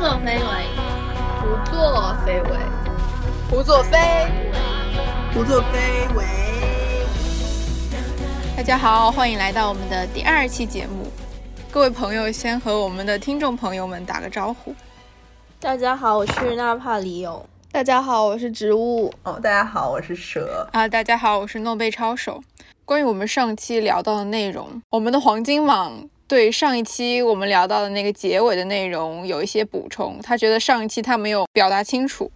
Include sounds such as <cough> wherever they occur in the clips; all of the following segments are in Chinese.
作非为，胡作非为，胡作非，胡作非为。大家好，欢迎来到我们的第二期节目。各位朋友，先和我们的听众朋友们打个招呼。大家好，我是纳帕里勇。大家好，我是植物。哦，大家好，我是蛇。啊，大家好，我是诺贝抄手。关于我们上期聊到的内容，我们的黄金网。对上一期我们聊到的那个结尾的内容有一些补充，他觉得上一期他没有表达清楚。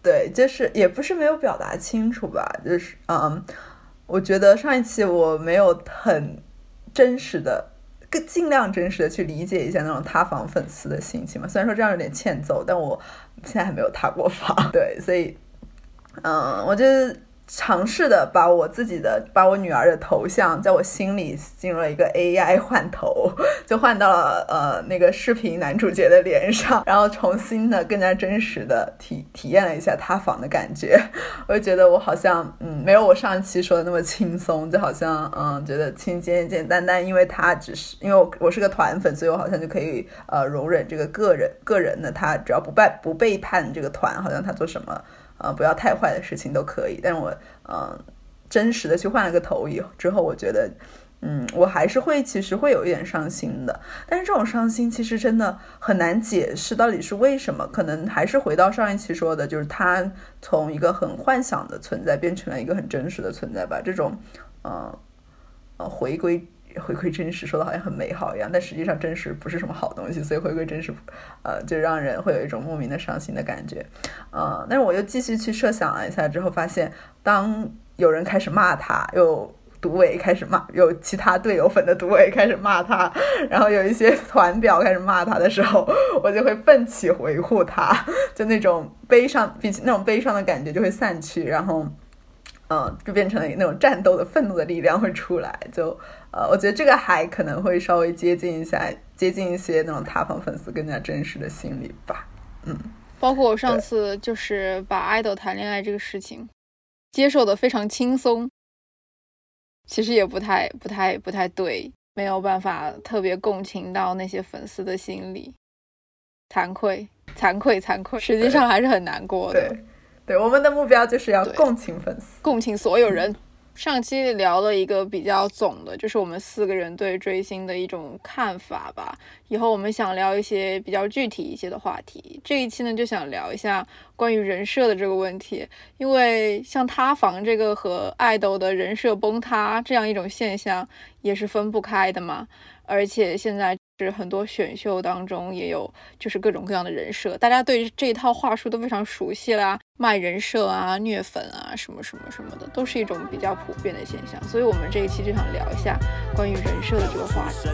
对，就是也不是没有表达清楚吧，就是嗯，我觉得上一期我没有很真实的、更尽量真实的去理解一下那种塌房粉丝的心情嘛。虽然说这样有点欠揍，但我现在还没有塌过房。<laughs> 对，所以嗯，我觉得。尝试的把我自己的把我女儿的头像在我心里进入了一个 AI 换头，就换到了呃那个视频男主角的脸上，然后重新的更加真实的体体验了一下塌房的感觉。<laughs> 我就觉得我好像嗯没有我上一期说的那么轻松，就好像嗯觉得轻简简单单，因为他只是因为我我是个团粉，所以我好像就可以呃容忍这个个人个人的他只要不背不背叛这个团，好像他做什么。呃，不要太坏的事情都可以，但是我，嗯，真实的去换了个头以后之后，我觉得，嗯，我还是会其实会有一点伤心的，但是这种伤心其实真的很难解释到底是为什么，可能还是回到上一期说的，就是他从一个很幻想的存在变成了一个很真实的存在吧，这种，呃，呃，回归。回归真实说的好像很美好一样，但实际上真实不是什么好东西，所以回归真实，呃，就让人会有一种莫名的伤心的感觉，呃，但是我又继续去设想了一下之后，发现当有人开始骂他，有独委开始骂，有其他队友粉的独委开始骂他，然后有一些团表开始骂他的时候，我就会奋起维护他，就那种悲伤，比起那种悲伤的感觉就会散去，然后。嗯，就变成了那种战斗的愤怒的力量会出来，就呃，我觉得这个还可能会稍微接近一下，接近一些那种塌房粉丝更加真实的心理吧。嗯，包括我上次就是把爱豆谈恋爱这个事情接受的非常轻松，其实也不太不太不太对，没有办法特别共情到那些粉丝的心理，惭愧惭愧惭愧，实际上还是很难过的。对，我们的目标就是要共情粉丝，共情所有人。上期聊了一个比较总的，就是我们四个人对追星的一种看法吧。以后我们想聊一些比较具体一些的话题。这一期呢，就想聊一下关于人设的这个问题，因为像塌房这个和爱豆的人设崩塌这样一种现象，也是分不开的嘛。而且现在。是很多选秀当中也有，就是各种各样的人设，大家对这一套话术都非常熟悉啦，卖人设啊、虐粉啊，什么什么什么的，都是一种比较普遍的现象。所以，我们这一期就想聊一下关于人设的这个话题。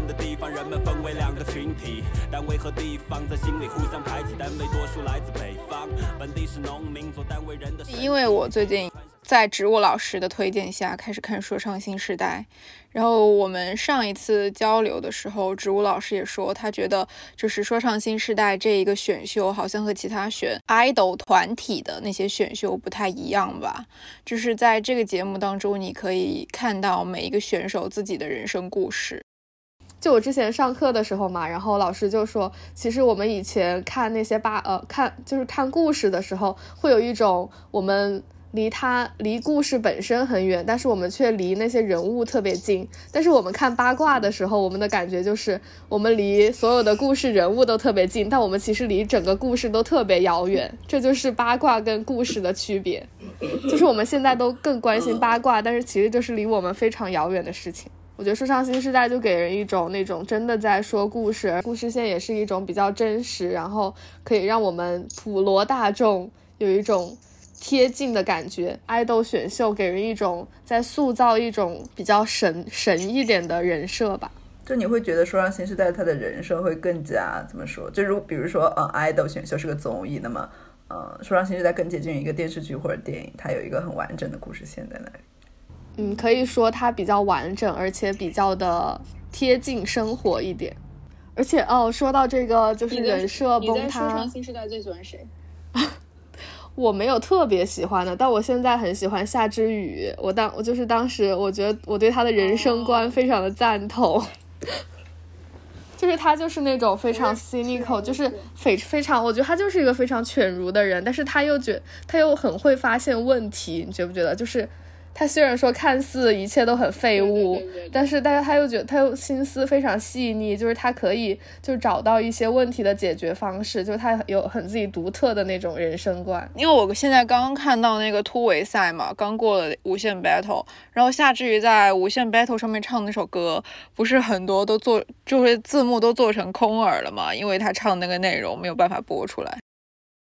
因为我最近。在植物老师的推荐下，开始看《说唱新时代》。然后我们上一次交流的时候，植物老师也说，他觉得就是《说唱新时代》这一个选秀，好像和其他选 idol 团体的那些选秀不太一样吧。就是在这个节目当中，你可以看到每一个选手自己的人生故事。就我之前上课的时候嘛，然后老师就说，其实我们以前看那些八呃看就是看故事的时候，会有一种我们。离他离故事本身很远，但是我们却离那些人物特别近。但是我们看八卦的时候，我们的感觉就是我们离所有的故事人物都特别近，但我们其实离整个故事都特别遥远。这就是八卦跟故事的区别，就是我们现在都更关心八卦，但是其实就是离我们非常遥远的事情。我觉得说唱新时代就给人一种那种真的在说故事，故事线也是一种比较真实，然后可以让我们普罗大众有一种。贴近的感觉，爱豆选秀给人一种在塑造一种比较神神一点的人设吧。就你会觉得说让新时代他的人设会更加怎么说？就如比如说，嗯，爱豆选秀是个综艺，那么，呃，说让新时代更接近于一个电视剧或者电影，它有一个很完整的故事线在那里。嗯，可以说它比较完整，而且比较的贴近生活一点。而且哦，说到这个就是人设崩塌，说唱新时代最喜欢谁？<laughs> 我没有特别喜欢的，但我现在很喜欢夏之雨。我当我就是当时，我觉得我对他的人生观非常的赞同。<laughs> 就是他就是那种非常 cynical，就是非非常，我觉得他就是一个非常犬儒的人，但是他又觉他又很会发现问题，你觉不觉得？就是。他虽然说看似一切都很废物，但是但是他又觉得他又心思非常细腻，就是他可以就找到一些问题的解决方式，就是他有很自己独特的那种人生观。因为我现在刚刚看到那个突围赛嘛，刚过了无限 battle，然后夏至于在无限 battle 上面唱那首歌，不是很多都做就是字幕都做成空耳了嘛，因为他唱那个内容没有办法播出来。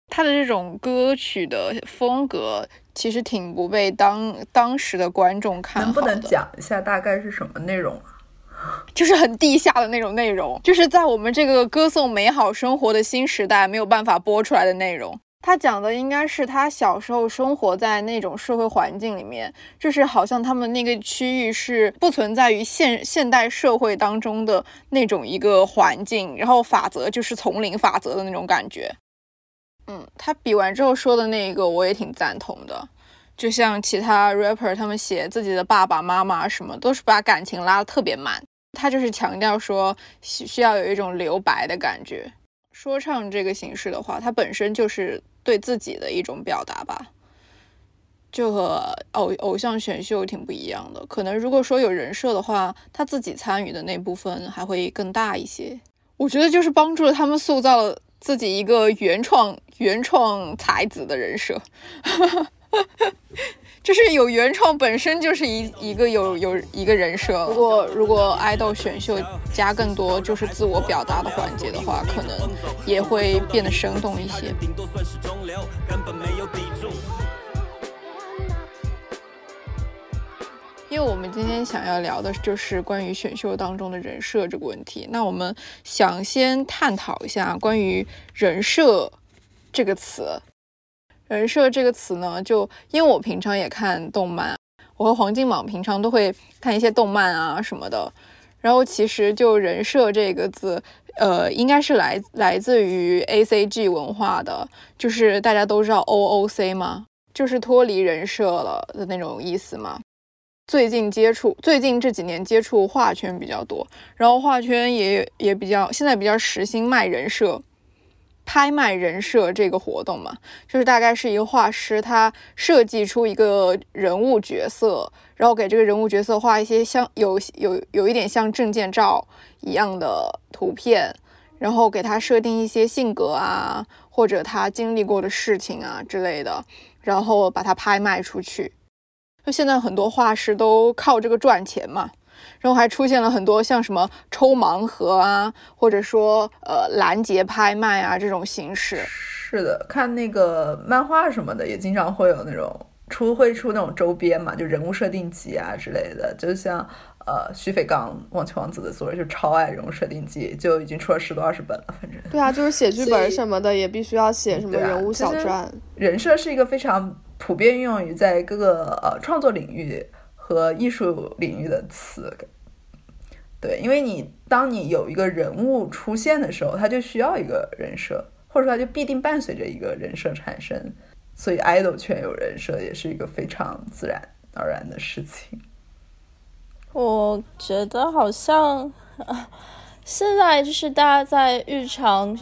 他的这种歌曲的风格。其实挺不被当当时的观众看能不能讲一下大概是什么内容啊？<laughs> 就是很地下的那种内容，就是在我们这个歌颂美好生活的新时代没有办法播出来的内容。他讲的应该是他小时候生活在那种社会环境里面，就是好像他们那个区域是不存在于现现代社会当中的那种一个环境，然后法则就是丛林法则的那种感觉。嗯，他比完之后说的那个我也挺赞同的，就像其他 rapper 他们写自己的爸爸妈妈什么，都是把感情拉得特别满，他就是强调说需需要有一种留白的感觉。说唱这个形式的话，它本身就是对自己的一种表达吧，就和偶偶像选秀挺不一样的。可能如果说有人设的话，他自己参与的那部分还会更大一些。我觉得就是帮助了他们塑造了。自己一个原创原创才子的人设，<laughs> 就是有原创本身就是一一个有有一个人设。如果如果爱豆选秀加更多就是自我表达的环节的话，可能也会变得生动一些。顶多算是中流根本没有抵住因为我们今天想要聊的就是关于选秀当中的人设这个问题，那我们想先探讨一下关于人设这个词。人设这个词呢，就因为我平常也看动漫，我和黄金蟒平常都会看一些动漫啊什么的。然后其实就人设这个字，呃，应该是来来自于 A C G 文化的，就是大家都知道 O O C 吗？就是脱离人设了的那种意思嘛。最近接触，最近这几年接触画圈比较多，然后画圈也也比较，现在比较实行卖人设、拍卖人设这个活动嘛，就是大概是一个画师，他设计出一个人物角色，然后给这个人物角色画一些像有有有一点像证件照一样的图片，然后给他设定一些性格啊，或者他经历过的事情啊之类的，然后把它拍卖出去。就现在很多画师都靠这个赚钱嘛，然后还出现了很多像什么抽盲盒啊，或者说呃拦截拍卖啊这种形式。是的，看那个漫画什么的，也经常会有那种出会出那种周边嘛，就人物设定集啊之类的。就像呃徐斐刚《忘却王子》的作者就超爱人物设定集，就已经出了十多二十本了，反正。对啊，就是写剧本什么的也必须要写什么人物小传。人设是一个非常。普遍运用于在各个呃创作领域和艺术领域的词，对，因为你当你有一个人物出现的时候，他就需要一个人设，或者说他就必定伴随着一个人设产生，所以 idol 圈有人设也是一个非常自然而然的事情。我觉得好像现在就是大家在日常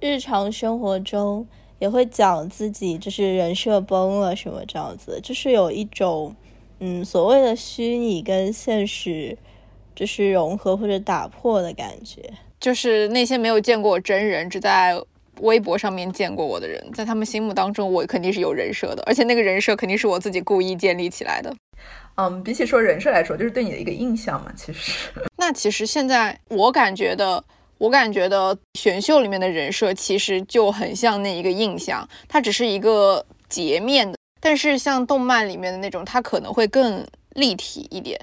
日常生活中。也会讲自己就是人设崩了什么这样子，就是有一种嗯所谓的虚拟跟现实就是融合或者打破的感觉。就是那些没有见过我真人，只在微博上面见过我的人，在他们心目当中，我肯定是有人设的，而且那个人设肯定是我自己故意建立起来的。嗯，比起说人设来说，就是对你的一个印象嘛。其实，<laughs> 那其实现在我感觉的。我感觉的选秀里面的人设其实就很像那一个印象，它只是一个截面的。但是像动漫里面的那种，它可能会更立体一点，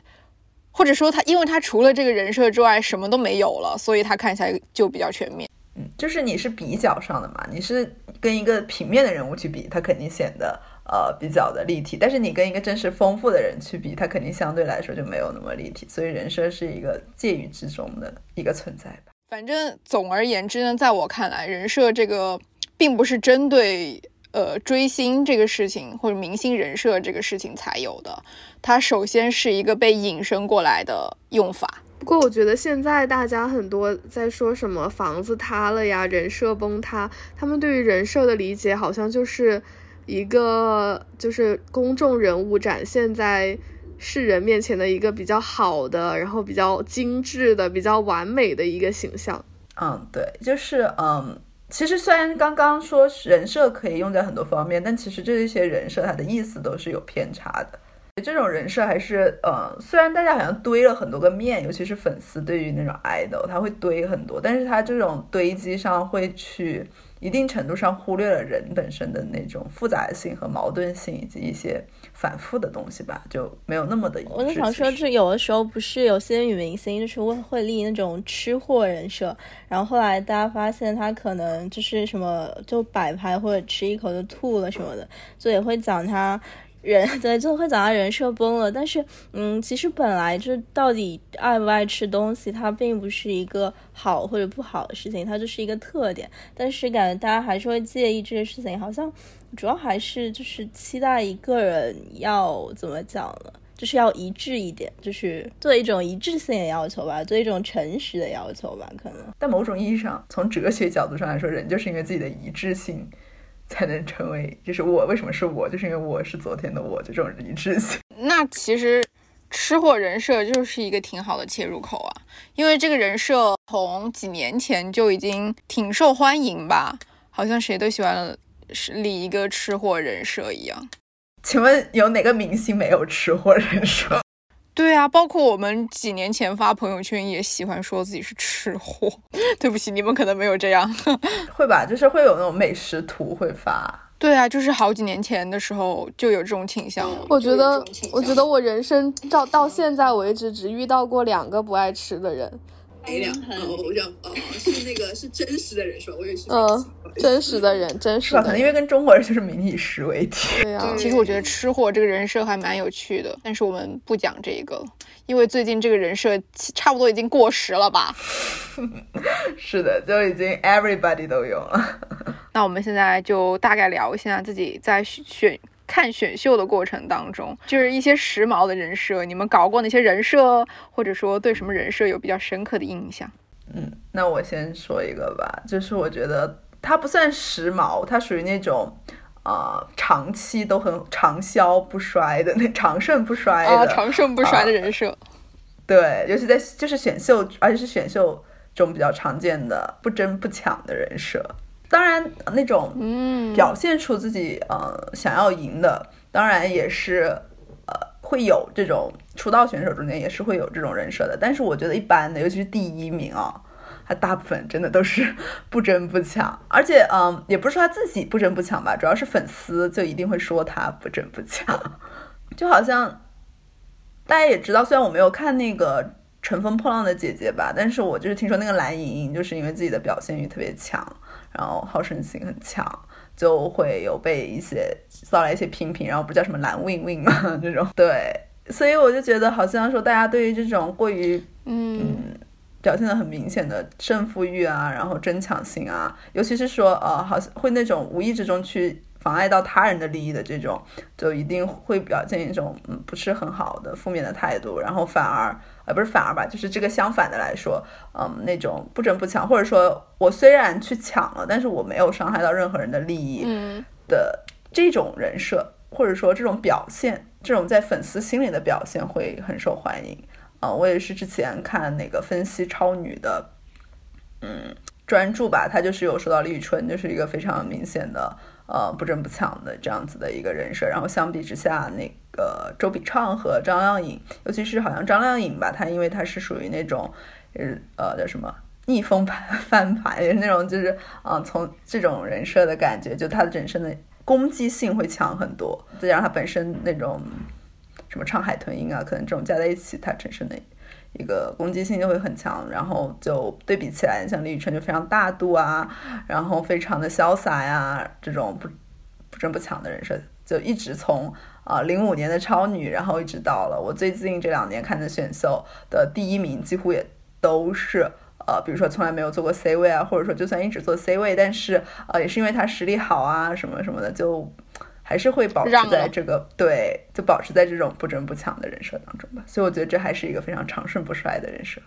或者说它，因为它除了这个人设之外什么都没有了，所以它看起来就比较全面。嗯，就是你是比较上的嘛，你是跟一个平面的人物去比，它肯定显得呃比较的立体。但是你跟一个真实丰富的人去比，它肯定相对来说就没有那么立体。所以人设是一个介于之中的一个存在。反正总而言之呢，在我看来，人设这个并不是针对呃追星这个事情或者明星人设这个事情才有的，它首先是一个被引申过来的用法。不过我觉得现在大家很多在说什么房子塌了呀，人设崩塌，他们对于人设的理解好像就是一个就是公众人物展现在世人面前的一个比较好的，然后比较精致的、比较完美的一个形象。嗯，对，就是嗯，其实虽然刚刚说人设可以用在很多方面，但其实这一些人设它的意思都是有偏差的。这种人设还是，呃，虽然大家好像堆了很多个面，尤其是粉丝对于那种 idol，他会堆很多，但是他这种堆积上会去一定程度上忽略了人本身的那种复杂性和矛盾性，以及一些反复的东西吧，就没有那么的。我就想说，这有的时候不是有些女明星就是会会立那种吃货人设，然后后来大家发现她可能就是什么就摆拍或者吃一口就吐了什么的，就也会讲她。人 <laughs> 对就会讲他人设崩了，但是嗯，其实本来就到底爱不爱吃东西，它并不是一个好或者不好的事情，它就是一个特点。但是感觉大家还是会介意这些事情，好像主要还是就是期待一个人要怎么讲呢？就是要一致一点，就是做一种一致性的要求吧，做一种诚实的要求吧，可能。但某种意义上，从哲学角度上来说，人就是因为自己的一致性。才能成为，就是我为什么是我，就是因为我是昨天的我，就这种一致性。<laughs> 那其实吃货人设就是一个挺好的切入口啊，因为这个人设从几年前就已经挺受欢迎吧，好像谁都喜欢立一个吃货人设一样。请问有哪个明星没有吃货人设？<laughs> 对啊，包括我们几年前发朋友圈也喜欢说自己是吃货。<laughs> 对不起，你们可能没有这样，<laughs> 会吧？就是会有那种美食图会发。对啊，就是好几年前的时候就有这种倾向。我觉得，我觉得我人生到到现在为止只遇到过两个不爱吃的人。哪两？偶像哦，是那个是真实的人是吧？我也是。嗯，真实的人，真实的。可能因为跟中国人就是民以食为天。对呀。其实我觉得吃货这个人设还蛮有趣的，但是我们不讲这个，因为最近这个人设差不多已经过时了吧？<laughs> 是的，就已经 everybody 都有了。<laughs> 那我们现在就大概聊一下自己在选。看选秀的过程当中，就是一些时髦的人设，你们搞过哪些人设，或者说对什么人设有比较深刻的印象？嗯，那我先说一个吧，就是我觉得它不算时髦，它属于那种啊长期都很长销不衰的那长盛不衰的长盛不衰的人设。对，尤其在就是选秀，而且是选秀中比较常见的不争不抢的人设。当然，那种嗯表现出自己呃想要赢的，当然也是呃会有这种出道选手中间也是会有这种人设的。但是我觉得一般的，尤其是第一名啊，他大部分真的都是不争不抢，而且嗯也不是说他自己不争不抢吧，主要是粉丝就一定会说他不争不抢。<laughs> 就好像大家也知道，虽然我没有看那个《乘风破浪的姐姐》吧，但是我就是听说那个蓝盈莹就是因为自己的表现欲特别强。然后好胜心很强，就会有被一些遭来一些批评，然后不叫什么蓝 win win 嘛 <laughs> 这种。对，所以我就觉得好像说大家对于这种过于嗯表现的很明显的胜负欲啊，然后争抢性啊，尤其是说呃好像会那种无意之中去。妨碍到他人的利益的这种，就一定会表现一种嗯不是很好的负面的态度，然后反而呃不是反而吧，就是这个相反的来说，嗯那种不争不抢，或者说我虽然去抢了，但是我没有伤害到任何人的利益的这种人设，或者说这种表现，这种在粉丝心里的表现会很受欢迎。啊，我也是之前看那个分析超女的，嗯专注吧，他就是有说到李宇春就是一个非常明显的。呃，不争不抢的这样子的一个人设，然后相比之下，那个周笔畅和张靓颖，尤其是好像张靓颖吧，她因为她是属于那种，呃，叫什么逆风翻翻盘，也是那种就是，啊，从这种人设的感觉，就她的人生的攻击性会强很多，再加上她本身那种什么唱海豚音啊，可能这种加在一起，她产生的。一个攻击性就会很强，然后就对比起来，像李宇春就非常大度啊，然后非常的潇洒呀，这种不不争不抢的人设，就一直从啊零五年的超女，然后一直到了我最近这两年看的选秀的第一名，几乎也都是呃，比如说从来没有做过 C 位啊，或者说就算一直做 C 位，但是呃也是因为他实力好啊什么什么的就。还是会保持在这个对，就保持在这种不争不抢的人设当中吧。所以我觉得这还是一个非常长盛不衰的人设。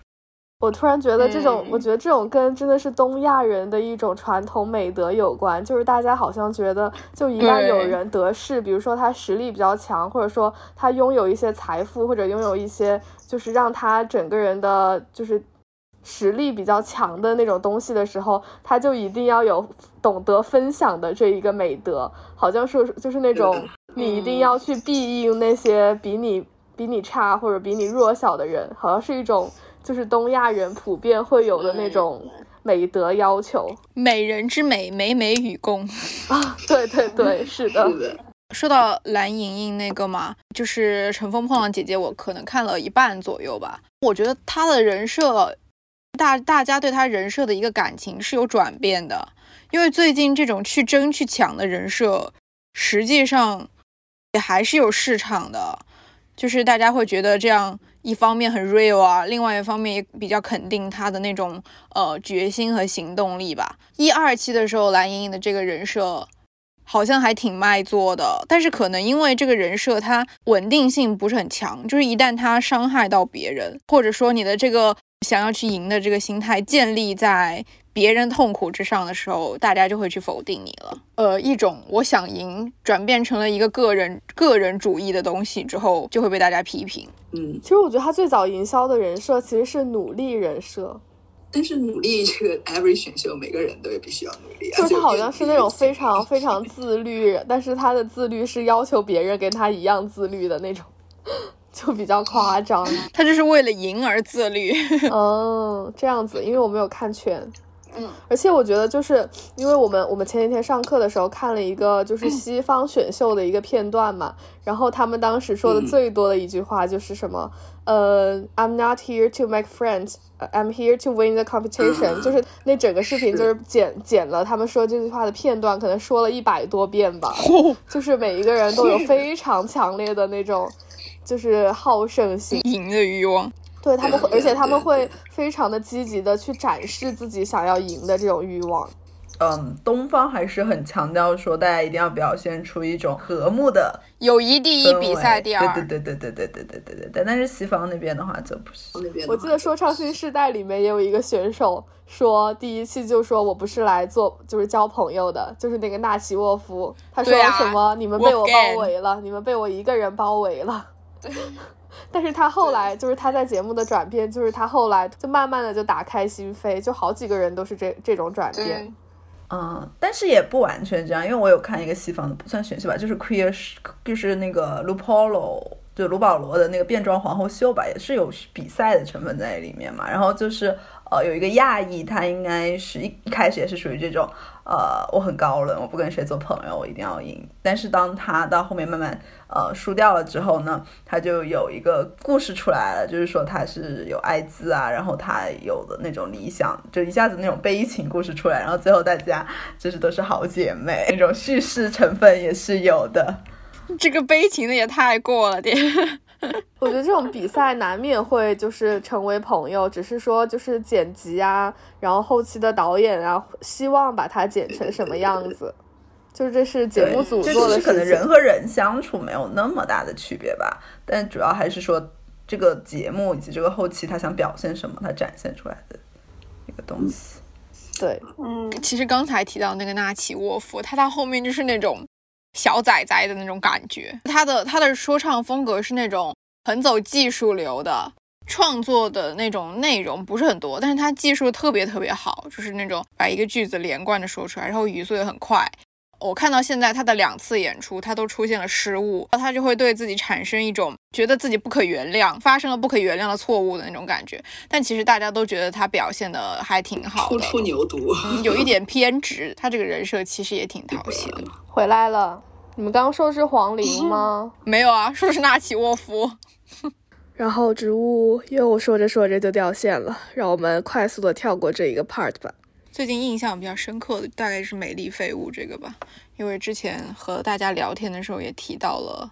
我突然觉得这种，嗯我觉得这种跟真的是东亚人的一种传统美德有关，就是大家好像觉得，就一旦有人得势，比如说他实力比较强，或者说他拥有一些财富，或者拥有一些就是让他整个人的就是实力比较强的那种东西的时候，他就一定要有懂得分享的这一个美德，好像是就是那种你一定要去庇应那些比你比你差或者比你弱小的人，好像是一种。就是东亚人普遍会有的那种美德要求美人之美，美美与共。<laughs> 啊，对对对，是的，是的，说到蓝莹莹那个嘛，就是《乘风破浪姐姐》，我可能看了一半左右吧。我觉得她的人设，大大家对他人设的一个感情是有转变的，因为最近这种去争去抢的人设，实际上也还是有市场的，就是大家会觉得这样。一方面很 real 啊，另外一方面也比较肯定他的那种呃决心和行动力吧。一二期的时候，蓝盈莹的这个人设好像还挺卖座的，但是可能因为这个人设它稳定性不是很强，就是一旦他伤害到别人，或者说你的这个想要去赢的这个心态建立在别人痛苦之上的时候，大家就会去否定你了。呃，一种我想赢转变成了一个个人个人主义的东西之后，就会被大家批评。嗯，其实我觉得他最早营销的人设其实是努力人设，但是努力这个 every 选秀，每个人都必须要努力啊。就是他好像是那种非非常非常自律，但是他的自律是要求别人跟他一样自律的那种，就比较夸张。他就是为了赢而自律。哦，<laughs> 这样子，因为我没有看全。嗯，而且我觉得，就是因为我们我们前几天上课的时候看了一个 <clears throat> 就是西方选秀的一个片段嘛，然后他们当时说的嗯。最多的一句话就是什么，呃，I'm not here to make friends, I'm here to win the competition，<clears throat> 就是那整个视频就是剪剪了他们说这句话的片段，可能说了一百多遍吧，就是每一个人都有 <laughs> 非常强烈的那种就是好胜心。赢的欲望，对他们会，而且他们会非常的积极的去展示自己想要赢的这种欲望。嗯，东方还是很强调说，大家一定要表现出一种和睦的友谊第一，比赛第二。对对对对对对对对对对对。但是西方那边的话就不是。我记得说唱新时代里面也有一个选手说，第一期就说我不是来做就是交朋友的，就是那个纳奇沃夫，他说什么、你们被我包围了，你们被我一个人包围了。但是他后来就是他在节目的转变，就是他后来就慢慢的就打开心扉，就好几个人都是这这种转变。嗯，但是也不完全这样，因为我有看一个西方的，不算选秀吧，就是 Queer，就是那个 Lu Polo，就卢保罗的那个变装皇后秀吧，也是有比赛的成分在里面嘛。然后就是呃，有一个亚裔，他应该是一一开始也是属于这种呃，我很高冷，我不跟谁做朋友，我一定要赢。但是当他到后面慢慢呃输掉了之后呢，他就有一个故事出来了，就是说他是有艾滋啊，然后他有的那种理想，就一下子那种悲情故事出来，然后最后大家就是都是好姐妹，那种叙事成分也是有的。这个悲情的也太过了点。<laughs> <laughs> 我觉得这种比赛难免会就是成为朋友，只是说就是剪辑啊，然后后期的导演啊，希望把它剪成什么样子，就是这是节目组做的事情。只是可能人和人相处没有那么大的区别吧，但主要还是说这个节目以及这个后期他想表现什么，他展现出来的一个东西。对，嗯，其实刚才提到那个纳奇沃夫，他到后面就是那种小仔仔的那种感觉。他的他的说唱风格是那种很走技术流的，创作的那种内容不是很多，但是他技术特别特别好，就是那种把一个句子连贯的说出来，然后语速也很快。我看到现在他的两次演出，他都出现了失误，他就会对自己产生一种觉得自己不可原谅，发生了不可原谅的错误的那种感觉。但其实大家都觉得他表现的还挺好的，初，出牛犊，嗯有一点偏执。他这个人设其实也挺讨喜的。回来了。你们刚刚说的是黄龄吗？没有啊，说的是纳奇沃夫。<laughs> 然后植物又说着说着就掉线了，让我们快速的跳过这一个 part 吧。最近印象比较深刻的大概是美丽废物这个吧，因为之前和大家聊天的时候也提到了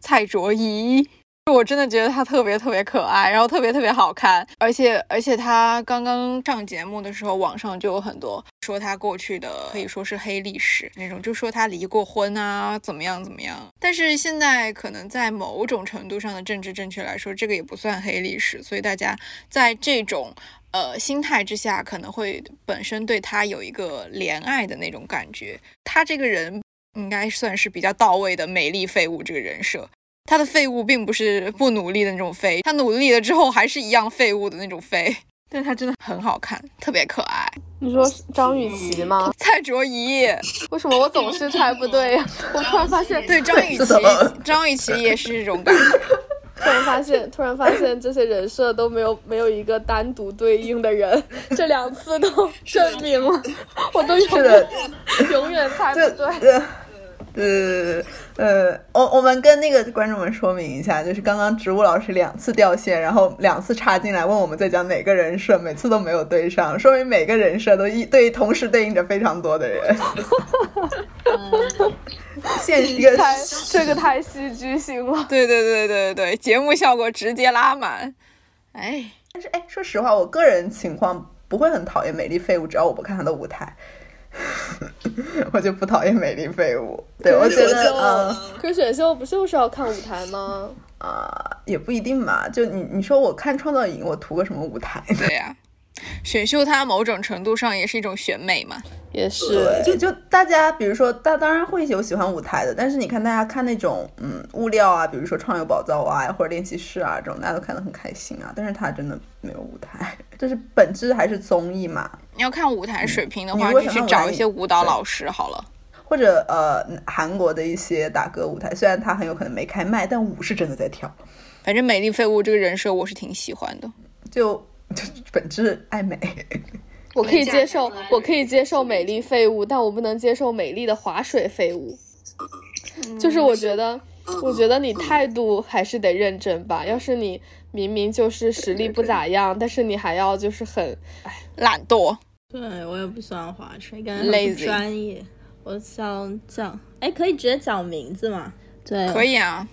蔡卓宜。我真的觉得她特别特别可爱，然后特别特别好看，而且而且她刚刚上节目的时候，网上就有很多说她过去的可以说是黑历史那种，就说她离过婚啊，怎么样怎么样。但是现在可能在某种程度上的政治正确来说，这个也不算黑历史，所以大家在这种呃心态之下，可能会本身对他有一个怜爱的那种感觉。他这个人应该算是比较到位的美丽废物这个人设。他的废物并不是不努力的那种废，他努力了之后还是一样废物的那种废。<laughs> 但他真的很好看，特别可爱。你说张雨绮吗？蔡卓宜？为什么我总是猜不对呀？<laughs> 我突然发现，对张雨绮，张雨绮也是这种感觉。突然发现，<laughs> 突然发现这些人设都没有没有一个单独对应的人，<laughs> 这两次都证明了，我都永远永远猜不对。呃呃，我我们跟那个观众们说明一下，就是刚刚植物老师两次掉线，然后两次插进来问我们在讲哪个人设，每次都没有对上，说明每个人设都一对同时对应着非常多的人。<laughs> 现一个太这个太戏剧性了，对对对对对，节目效果直接拉满。哎，但是哎，说实话，我个人情况不会很讨厌美丽废物，只要我不看他的舞台。<laughs> 我就不讨厌美丽废物，对我觉得，可是选秀不就是要看舞台吗？啊，也不一定嘛。就你你说我看创造营，我图个什么舞台？对呀。选秀它某种程度上也是一种选美嘛，也是。就就大家，比如说，大当然会有喜欢舞台的，但是你看大家看那种嗯物料啊，比如说创有宝藏啊或者练习室啊这种，大家都看得很开心啊。但是它真的没有舞台，就是本质还是综艺嘛。你要看舞台水平的话，就去找一些舞蹈老师好了，或者呃韩国的一些打歌舞台，虽然他很有可能没开麦，但舞是真的在跳。反正美丽废物这个人设我是挺喜欢的，就。就本质爱美，<laughs> 我可以接受，我可以接受美丽废物，但我不能接受美丽的划水废物。就是我觉得，我觉得你态度还是得认真吧。要是你明明就是实力不咋样，但是你还要就是很懒惰。对我也不喜欢划水，感觉很不专业。我想讲，哎，可以直接讲名字吗？对，可以啊。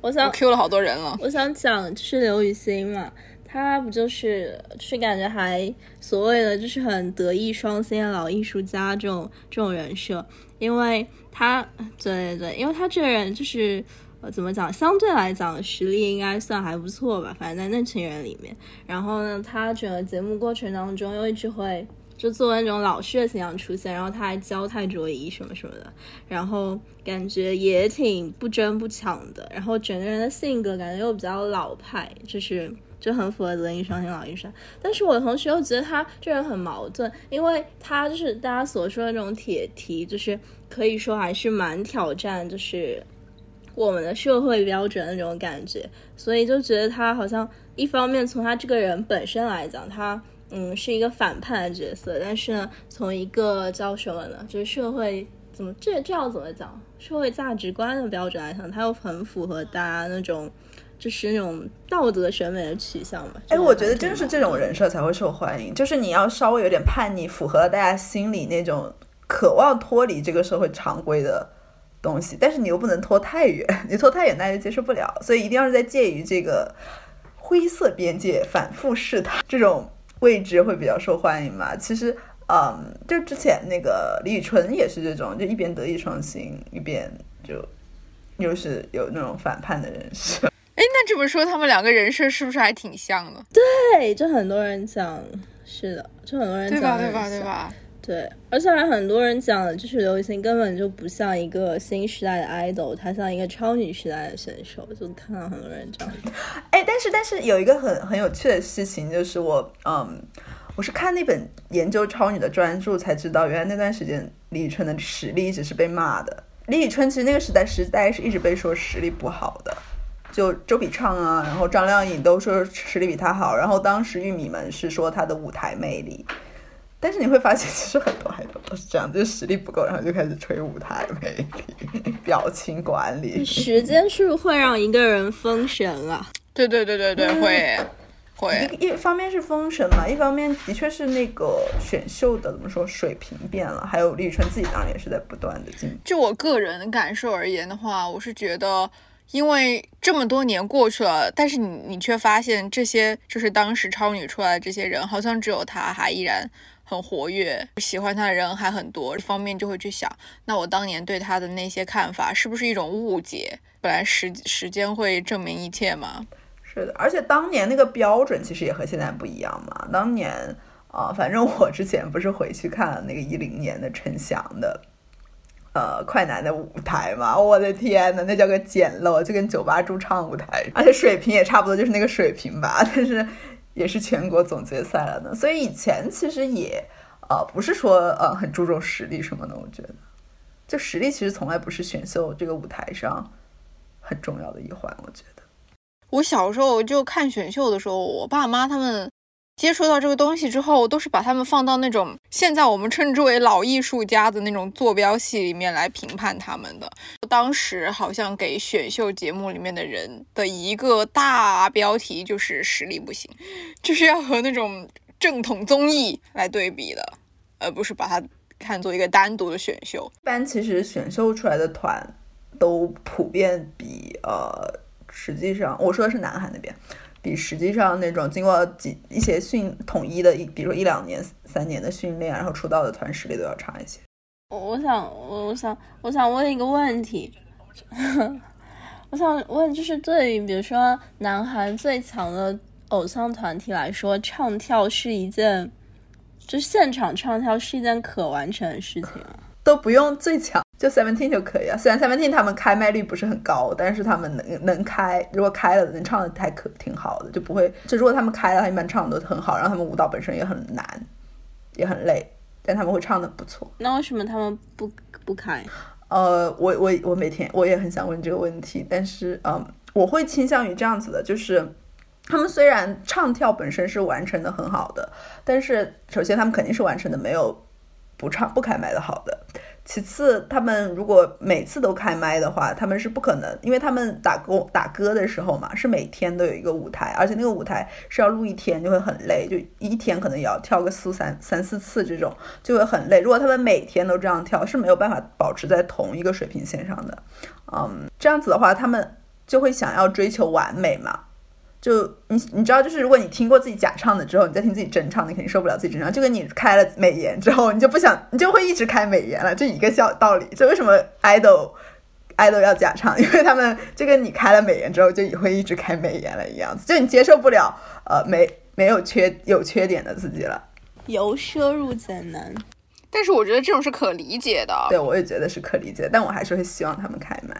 我想 Q 了好多人了。我想讲就是刘雨欣嘛。她不就是就是感觉还所谓的就是很德艺双馨的老艺术家这种这种人设，因为他对对，因为他这个人就是呃怎么讲，相对来讲实力应该算还不错吧，反正在那群人里面。然后呢，他整个节目过程当中又一直会就作为那种老师的形象出现，然后他还教蔡卓仪什么什么的，然后感觉也挺不争不抢的，然后整个人的性格感觉又比较老派，就是。就很符合德艺双馨老医生，但是我同时又觉得他这人很矛盾，因为他就是大家所说的那种铁蹄，就是可以说还是蛮挑战，就是我们的社会标准那种感觉，所以就觉得他好像一方面从他这个人本身来讲，他嗯是一个反叛的角色，但是呢，从一个叫什么呢，就是社会怎么这这要怎么讲，社会价值观的标准来讲，他又很符合大家那种。就是那种道德审美的取向嘛？哎，我觉得真是这种人设才会受欢迎。就是你要稍微有点叛逆，符合了大家心里那种渴望脱离这个社会常规的东西，但是你又不能拖太远，你拖太远大家就接受不了。所以一定要是在介于这个灰色边界反复试探这种位置会比较受欢迎嘛？其实，嗯，就之前那个李宇春也是这种，就一边德艺双馨，一边就又是有那种反叛的人设。哎，那这么说，他们两个人设是不是还挺像的？对，就很多人讲，是的，就很多人讲，对吧？对吧？对吧？对，而且还很多人讲，就是刘雨欣根本就不像一个新时代的 idol，她像一个超女时代的选手，就看到很多人这样。哎，但是但是有一个很很有趣的事情，就是我嗯，我是看那本研究超女的专著才知道，原来那段时间李宇春的实力一直是被骂的。李宇春其实那个时代时代是一直被说实力不好的。就周笔畅啊，然后张靓颖都说实力比他好，然后当时玉米们是说他的舞台魅力，但是你会发现其实很多很多都是这样，就是实力不够，然后就开始吹舞台魅力、<laughs> 表情管理。时间是不是会让一个人封神啊？<laughs> 对对对对对，会会。一一方面是封神嘛，一方面的确是那个选秀的怎么说水平变了，还有李宇春自己当然也是在不断的进步。就我个人的感受而言的话，我是觉得。因为这么多年过去了，但是你你却发现这些就是当时超女出来的这些人，好像只有她还依然很活跃，喜欢她的人还很多。方面就会去想，那我当年对她的那些看法是不是一种误解？本来时时间会证明一切嘛。是的，而且当年那个标准其实也和现在不一样嘛。当年啊，反正我之前不是回去看了那个一零年的陈翔的。呃，快男的舞台嘛，我的天呐，那叫个简陋，就跟酒吧驻唱舞台，而且水平也差不多，就是那个水平吧。<laughs> 但是也是全国总决赛了呢，所以以前其实也呃不是说呃很注重实力什么的，我觉得就实力其实从来不是选秀这个舞台上很重要的一环。我觉得我小时候就看选秀的时候，我爸妈他们。接触到这个东西之后，都是把他们放到那种现在我们称之为老艺术家的那种坐标系里面来评判他们的。当时好像给选秀节目里面的人的一个大标题就是实力不行，就是要和那种正统综艺来对比的，而不是把它看作一个单独的选秀。一般其实选秀出来的团都普遍比呃，实际上我说的是南韩那边。比实际上那种经过几一些训统一的，一比如说一两年、三年的训练，然后出道的团实力都要差一些。我我想我我想我想问一个问题，<laughs> 我想问就是对于比如说南韩最强的偶像团体来说，唱跳是一件，就现场唱跳是一件可完成的事情啊，都不用最强。就 Seventeen 就可以啊，虽然 Seventeen 他们开麦率不是很高，但是他们能能开，如果开了能唱的还可挺好的，就不会。就如果他们开了，他一般唱的都很好，然后他们舞蹈本身也很难，也很累，但他们会唱的不错。那为什么他们不不开？呃，我我我每天我也很想问这个问题，但是嗯，我会倾向于这样子的，就是他们虽然唱跳本身是完成的很好的，但是首先他们肯定是完成的没有不唱不开麦的好的。其次，他们如果每次都开麦的话，他们是不可能，因为他们打歌打歌的时候嘛，是每天都有一个舞台，而且那个舞台是要录一天，就会很累，就一天可能也要跳个四三三四次这种，就会很累。如果他们每天都这样跳，是没有办法保持在同一个水平线上的。嗯，这样子的话，他们就会想要追求完美嘛。就你你知道，就是如果你听过自己假唱的之后，你再听自己真唱，你肯定受不了自己真唱。就跟你开了美颜之后，你就不想，你就会一直开美颜了，这一个小道理。就为什么 idol idol 要假唱？<laughs> 因为他们就跟你开了美颜之后，就也会一直开美颜了一样，就你接受不了呃没没有缺有缺点的自己了。由奢入俭难，但是我觉得这种是可理解的。对，我也觉得是可理解，但我还是会希望他们开麦。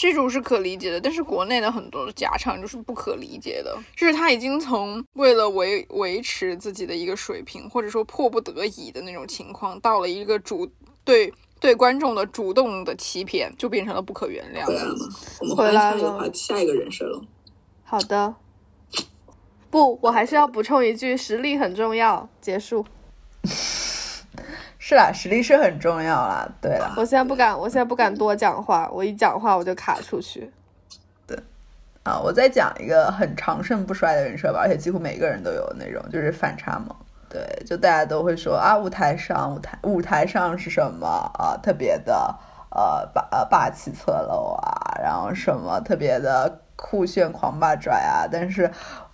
这种是可理解的，但是国内的很多假唱就是不可理解的，就是他已经从为了维维持自己的一个水平，或者说迫不得已的那种情况，到了一个主对对观众的主动的欺骗，就变成了不可原谅。回来了吗？我们回来了。下一个人设了。好的。不，我还是要补充一句，实力很重要。结束。是啦，实力是很重要啦。对了，我现在不敢，我现在不敢多讲话，我一讲话我就卡出去。对，啊，我再讲一个很长盛不衰的人设吧，而且几乎每个人都有那种，就是反差萌。对，就大家都会说啊，舞台上，舞台舞台上是什么啊？特别的呃霸呃霸气侧漏啊，然后什么特别的酷炫狂霸拽啊，但是。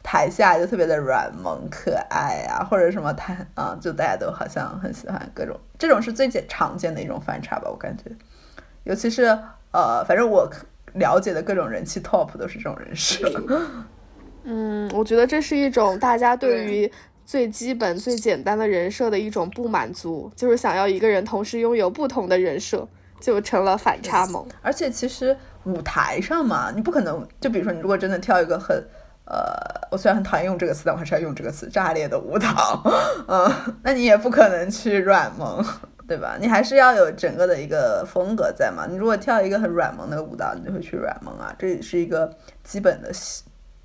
台下就特别的软萌可爱啊，或者什么台啊，就大家都好像很喜欢各种，这种是最简常见的一种反差吧，我感觉，尤其是呃，反正我了解的各种人气 top 都是这种人设。嗯，我觉得这是一种大家对于最基本、最简单的人设的一种不满足，就是想要一个人同时拥有不同的人设，就成了反差萌。而且其实舞台上嘛，你不可能，就比如说你如果真的跳一个很。呃，我虽然很讨厌用这个词，但我还是要用这个词——炸裂的舞蹈。嗯，那你也不可能去软萌，对吧？你还是要有整个的一个风格在嘛。你如果跳一个很软萌的舞蹈，你就会去软萌啊，这也是一个基本的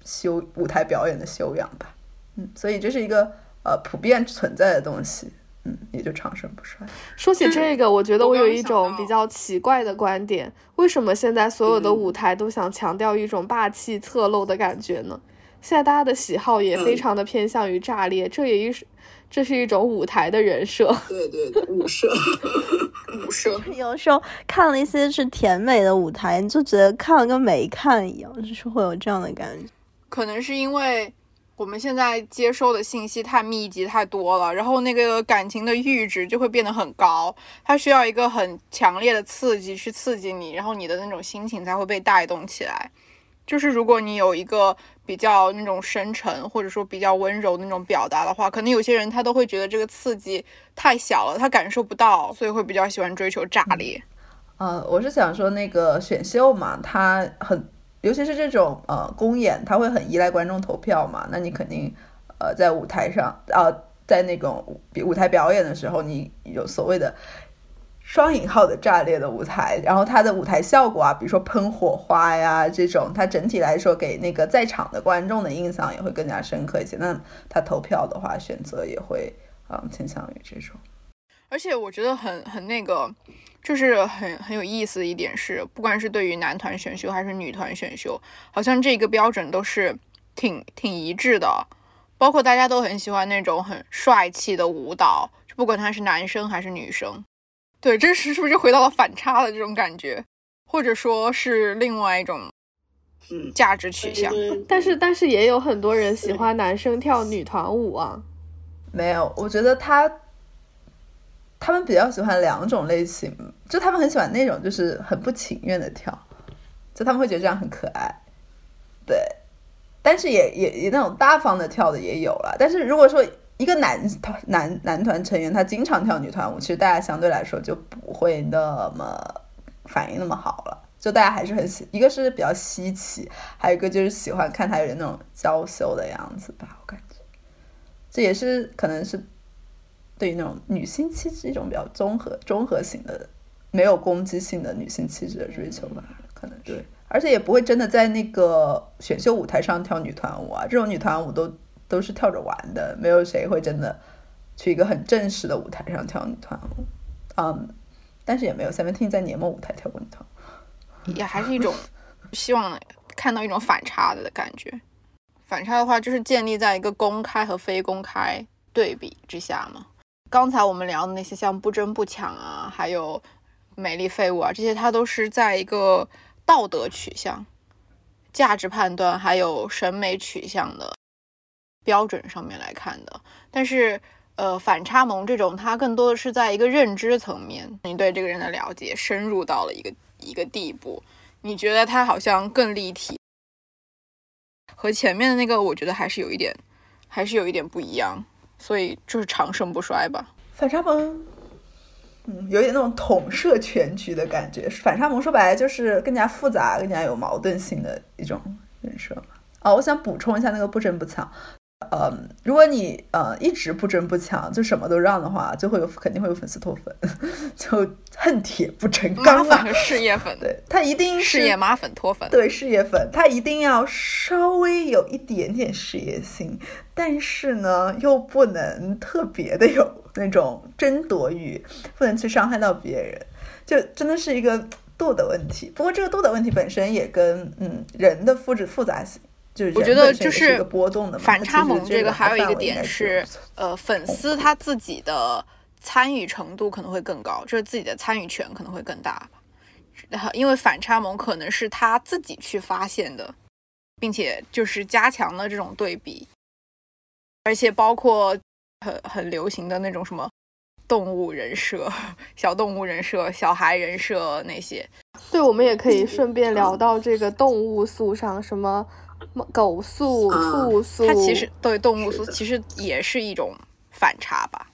修舞台表演的修养吧。嗯，所以这是一个呃普遍存在的东西。嗯，也就长盛不衰。说起这个，我觉得我有一种比较奇怪的观点：为什么现在所有的舞台都想强调一种霸气侧漏的感觉呢？现在大家的喜好也非常的偏向于炸裂，这也一是这是一种舞台的人设。<laughs> 对对对，舞社，舞社。<laughs> 有时候看了一些是甜美的舞台，你就觉得看了跟没看一样，就是会有这样的感觉。可能是因为我们现在接收的信息太密集太多了，然后那个感情的阈值就会变得很高，它需要一个很强烈的刺激去刺激你，然后你的那种心情才会被带动起来。就是如果你有一个比较那种深沉或者说比较温柔的那种表达的话，可能有些人他都会觉得这个刺激太小了，他感受不到，所以会比较喜欢追求炸裂。呃，我是想说那个选秀嘛，它很，尤其是这种呃公演，它会很依赖观众投票嘛。那你肯定呃在舞台上啊、在那种舞舞台表演的时候，你有所谓的双引号的炸裂的舞台，然后它的舞台效果啊，比如说喷火花呀这种，它整体来说给那个在场的观众的印象也会更加深刻一些。那他投票的话，选择也会嗯倾向于这种。而且我觉得很很那个，就是很很有意思的一点是，不管是对于男团选秀还是女团选秀，好像这个标准都是挺挺一致的。包括大家都很喜欢那种很帅气的舞蹈，就不管他是男生还是女生。对，这是是不是就回到了反差的这种感觉，或者说是另外一种嗯，价值取向？但是但是也有很多人喜欢男生跳女团舞啊。没有，我觉得他他们比较喜欢两种类型，就他们很喜欢那种就是很不情愿的跳，就他们会觉得这样很可爱，对，但是也也也那种大方的跳的也有了。但是如果说一个男团男男团成员他经常跳女团舞，其实大家相对来说就不会那么反应那么好了。就大家还是很喜，一个是比较稀奇，还有一个就是喜欢看他有点那种娇羞的样子吧，我感觉。这也是可能是对于那种女性气质一种比较综合、综合型的、没有攻击性的女性气质的追求吧，可能对，而且也不会真的在那个选秀舞台上跳女团舞啊，这种女团舞都都是跳着玩的，没有谁会真的去一个很正式的舞台上跳女团舞，嗯，但是也没有 Seventeen 在年末舞台跳过女团舞。也还是一种希望看到一种反差的感觉。反差的话，就是建立在一个公开和非公开对比之下嘛。刚才我们聊的那些，像不争不抢啊，还有美丽废物啊，这些它都是在一个道德取向、价值判断还有审美取向的标准上面来看的。但是，呃，反差萌这种，它更多的是在一个认知层面，你对这个人的了解深入到了一个一个地步，你觉得他好像更立体，和前面的那个，我觉得还是有一点，还是有一点不一样，所以就是长盛不衰吧。反差萌，嗯，有点那种统摄全局的感觉。反差萌说白了就是更加复杂、更加有矛盾性的一种人设嘛。啊，我想补充一下那个不争不抢。呃，如果你呃一直不争不抢，就什么都让的话，就会有肯定会有粉丝脱粉，<laughs> 就恨铁不成钢啊粉和。事业粉，对他一定是事业妈粉脱粉，对事业粉，他一定要稍微有一点点事业心，但是呢，又不能特别的有那种争夺欲，不能去伤害到别人，就真的是一个 <tsk> 度的问题。不过这个度的问题本身也跟嗯人的复制复杂性，就是我觉得就是一个波动的。反差萌这个还有一个点是是，呃，粉丝他自己的参与程度可能会更高，就是自己的参与权可能会更大吧。然后因为反差萌可能是他自己去发现的，并且就是加强了这种对比，而且包括很很流行的那种什么动物人设、<laughs> 小动物人设、小孩人设那些，对，我们也可以顺便聊到这个动物素上，什么狗素、啊兔素，它其实对动物素其实也是一种反差吧，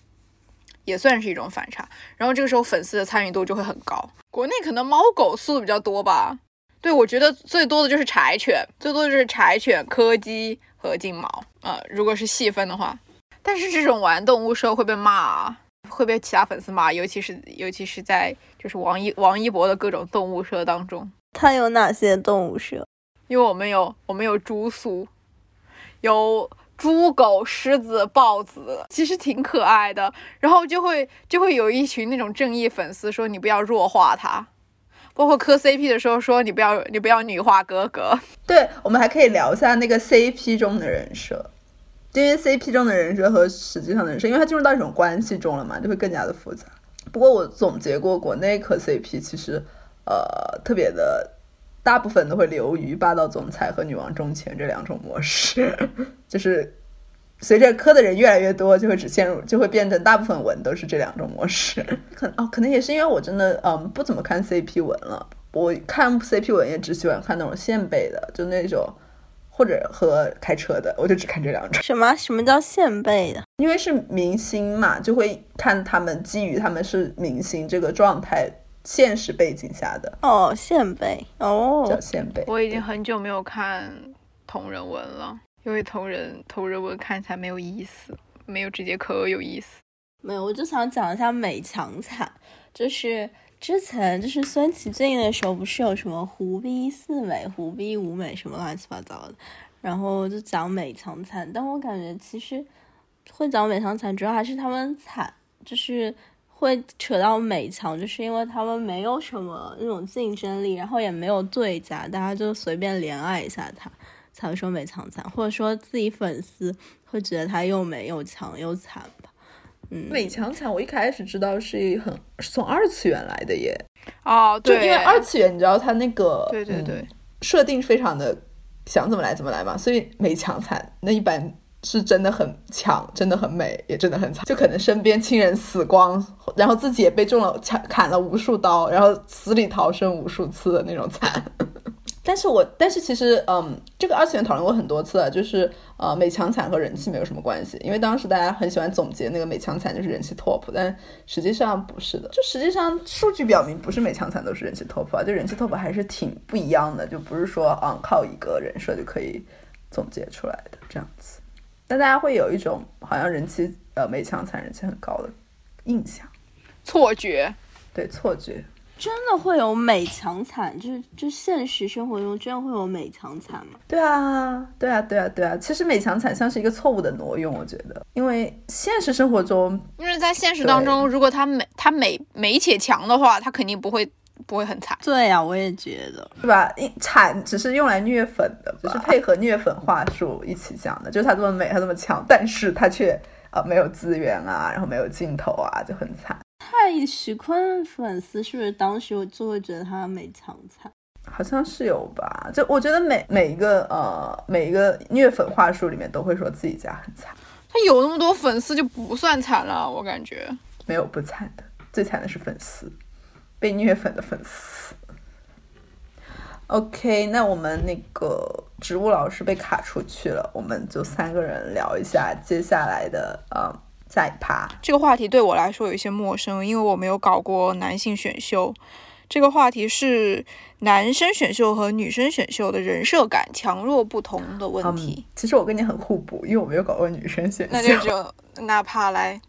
也算是一种反差。然后这个时候粉丝的参与度就会很高。国内可能猫狗素比较多吧，对我觉得最多的就是柴犬，最多的就是柴犬、柯基和金毛。呃，如果是细分的话，但是这种玩动物社会被骂啊，会被其他粉丝骂，尤其是尤其是在就是王一王一博的各种动物社当中。他有哪些动物社？因为我们有我们有猪苏，有猪狗、狮子、豹子，其实挺可爱的。然后就会就会有一群那种正义粉丝说你不要弱化它，包括磕 CP 的时候说你不要你不要女化哥哥。对，我们还可以聊一下那个 CP 中的人设，因为 CP 中的人设和实际上的人设，因为它进入到一种关系中了嘛，就会更加的复杂。不过我总结过，国内磕 CP 其实呃特别的，大部分都会流于霸道总裁和女王中前这两种模式，<laughs> 就是随着磕的人越来越多，就会只陷入，就会变成大部分文都是这两种模式。<laughs> 可哦，可能也是因为我真的嗯不怎么看 CP 文了，我看 CP 文也只喜欢看那种现背的，就那种或者和开车的，我就只看这两种。什么什么叫现辈的？因为是明星嘛，就会看他们基于他们是明星这个状态现实背景下的。哦，现辈叫哦，现辈。我已经很久没有看同人文了，因为同人同人文看起来没有意思，没有这节课有意思。没有，我就想讲一下美强惨，就是之前就是孙奇俊的时候，不是有什么胡逼四美、胡逼五美什么乱七八糟的，然后就讲美强惨，但我感觉其实会讲美强惨，主要还是他们惨，就是会扯到美强，就是因为他们没有什么那种竞争力，然后也没有对家，大家就随便怜爱一下他，才会说美强惨，或者说自己粉丝会觉得他又美又强又惨吧。嗯，美强惨，我一开始知道是很是从二次元来的耶，哦，对，就因为二次元，你知道他那个对对对嗯设定非常的想怎么来怎么来嘛，所以美强惨那一般是真的很强，真的很美，也真的很惨，就可能身边亲人死光，然后自己也被中了砍砍了无数刀，然后死里逃生无数次的那种惨。<laughs> 但是我，但是其实，嗯，这个二次元讨论过很多次了，就是呃，美强惨和人气没有什么关系，因为当时大家很喜欢总结那个美强惨就是人气 top，但实际上不是的，就实际上数据表明不是美强惨都是人气 top 啊，就人气 top 还是挺不一样的，就不是说嗯靠一个人设就可以总结出来的这样子，但大家会有一种好像人气呃美强惨人气很高的印象，错觉。对错觉。真的会有美强惨，就是就现实生活中真的会有美强惨吗？对啊，对啊，对啊，对啊。其实美强惨像是一个错误的挪用，我觉得，因为现实生活中，因为在现实当中，如果他美他美美且强的话，他肯定不会不会很惨。对呀、我也觉得。是吧？因惨只是用来虐粉的，只是配合虐粉话术一起讲的。就是他这么美，他这么强，但是他却呃没有资源啊，然后没有镜头啊，就很惨。太徐坤粉丝是不是当时我就会觉得他美强惨？好像是有吧？就我觉得每每一个呃每一个虐粉话术里面都会说自己家很惨，他有那么多粉丝就不算惨了，我感觉。没有不惨的，最惨的是粉丝，被虐粉的粉丝。OK，那我们那个植物老师被卡出去了，我们就三个人聊一下接下来的呃下一趴。这个话题对我来说有一些陌生，因为我没有搞过男性选秀。这个话题是男生选秀和女生选秀的人设感强弱不同的问题。嗯，其实我跟你很互补，因为我没有搞过女生选秀。那就只有纳帕来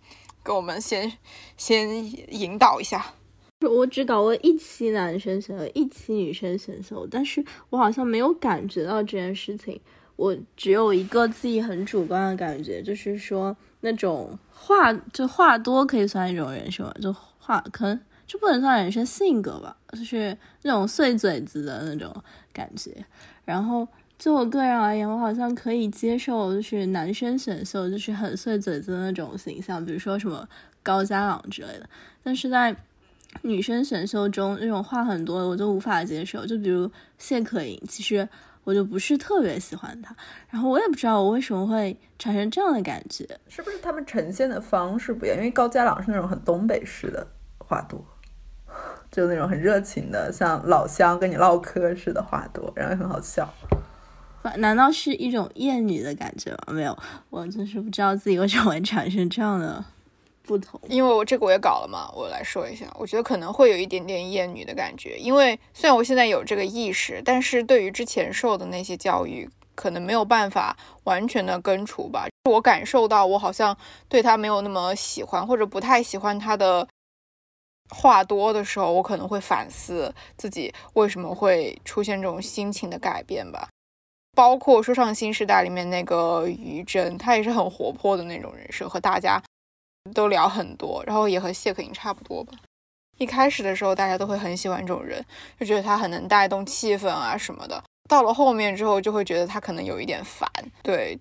给我们先先引导一下。我只搞过一期男生选秀，一期女生选秀，但是我好像没有感觉到这件事情。我只有一个自己很主观的感觉，就是说那种话就话多可以算一种人设，就话可能就不能算人设性格吧，就是那种碎嘴子的那种感觉。然后就我个人而言，我好像可以接受，就是男生选秀就是很碎嘴子的那种形象，比如说什么高家朗之类的。但是在女生选秀中那种话很多的，我就无法接受。就比如谢可寅，其实我就不是特别喜欢她，然后我也不知道我为什么会产生这样的感觉。是不是他们呈现的方式不一样？因为高家朗是那种很东北式的话多，就那种很热情的，像老乡跟你唠嗑似的话多，然后很好笑。难道是一种厌女的感觉吗？没有，我就是不知道自己为什么会产生这样的不同。因为我这个我也搞了嘛，我来说一下，我觉得可能会有一点点厌女的感觉。因为虽然我现在有这个意识，但是对于之前受的那些教育，可能没有办法完全的根除吧。我感受到我好像对他没有那么喜欢，或者不太喜欢他的话多的时候，我可能会反思自己为什么会出现这种心情的改变吧。包括《说唱新时代》里面那个于真，她也是很活泼的那种人设，和大家都聊很多，然后也和谢可寅差不多吧。一开始的时候，大家都会很喜欢这种人，就觉得他很能带动气氛啊什么的。到了后面之后，就会觉得他可能有一点烦。对，